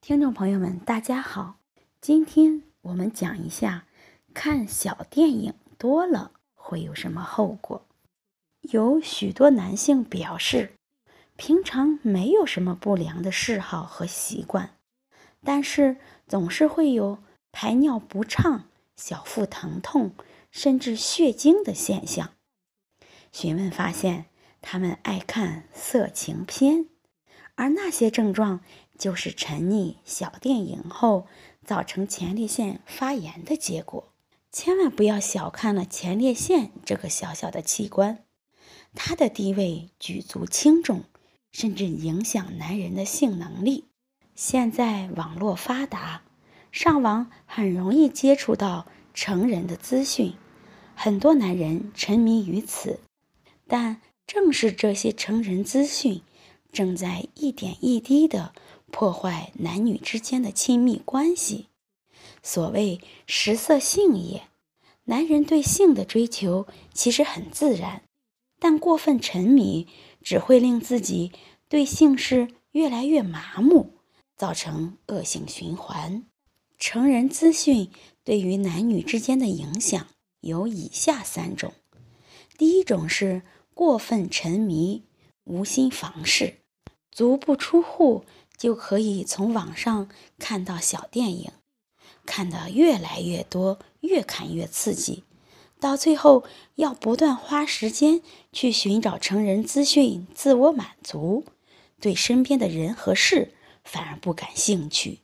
听众朋友们，大家好，今天我们讲一下看小电影多了会有什么后果。有许多男性表示，平常没有什么不良的嗜好和习惯，但是总是会有排尿不畅、小腹疼痛，甚至血精的现象。询问发现，他们爱看色情片，而那些症状就是沉溺小电影后造成前列腺发炎的结果。千万不要小看了前列腺这个小小的器官。它的地位举足轻重，甚至影响男人的性能力。现在网络发达，上网很容易接触到成人的资讯，很多男人沉迷于此。但正是这些成人资讯，正在一点一滴地破坏男女之间的亲密关系。所谓“食色性也”，男人对性的追求其实很自然。但过分沉迷只会令自己对性事越来越麻木，造成恶性循环。成人资讯对于男女之间的影响有以下三种：第一种是过分沉迷，无心房事，足不出户就可以从网上看到小电影，看得越来越多，越看越刺激。到最后，要不断花时间去寻找成人资讯，自我满足，对身边的人和事反而不感兴趣。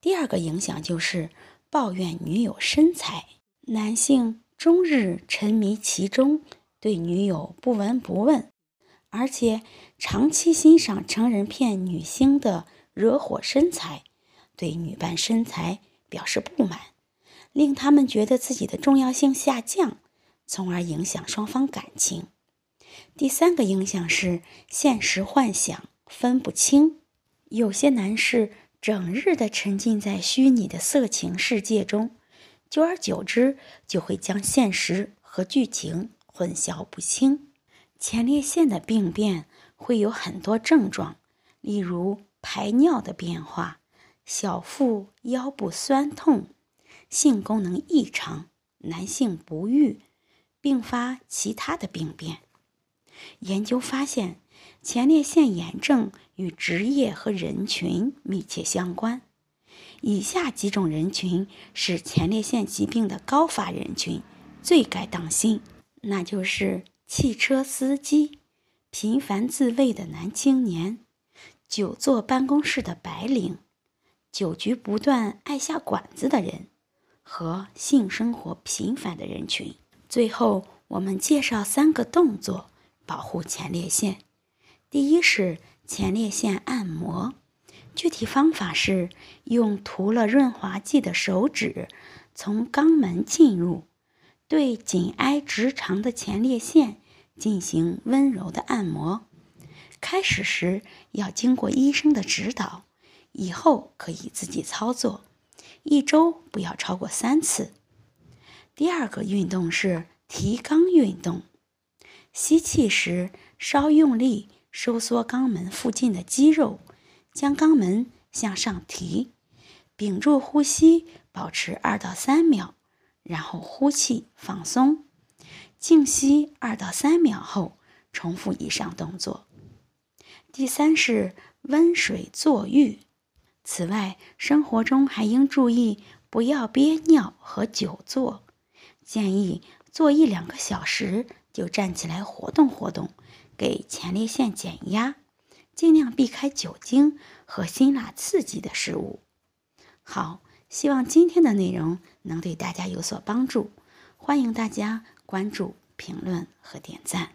第二个影响就是抱怨女友身材，男性终日沉迷其中，对女友不闻不问，而且长期欣赏成人片女星的惹火身材，对女伴身材表示不满。令他们觉得自己的重要性下降，从而影响双方感情。第三个影响是现实幻想分不清，有些男士整日的沉浸在虚拟的色情世界中，久而久之就会将现实和剧情混淆不清。前列腺的病变会有很多症状，例如排尿的变化、小腹、腰部酸痛。性功能异常，男性不育，并发其他的病变。研究发现，前列腺炎症与职业和人群密切相关。以下几种人群是前列腺疾病的高发人群，最该当心，那就是汽车司机、频繁自慰的男青年、久坐办公室的白领、酒局不断爱下馆子的人。和性生活频繁的人群。最后，我们介绍三个动作保护前列腺。第一是前列腺按摩，具体方法是用涂了润滑剂的手指从肛门进入，对紧挨直肠的前列腺进行温柔的按摩。开始时要经过医生的指导，以后可以自己操作。一周不要超过三次。第二个运动是提肛运动，吸气时稍用力收缩肛门附近的肌肉，将肛门向上提，屏住呼吸，保持二到三秒，然后呼气放松，静息二到三秒后重复以上动作。第三是温水坐浴。此外，生活中还应注意不要憋尿和久坐，建议坐一两个小时就站起来活动活动，给前列腺减压，尽量避开酒精和辛辣刺激的食物。好，希望今天的内容能对大家有所帮助，欢迎大家关注、评论和点赞。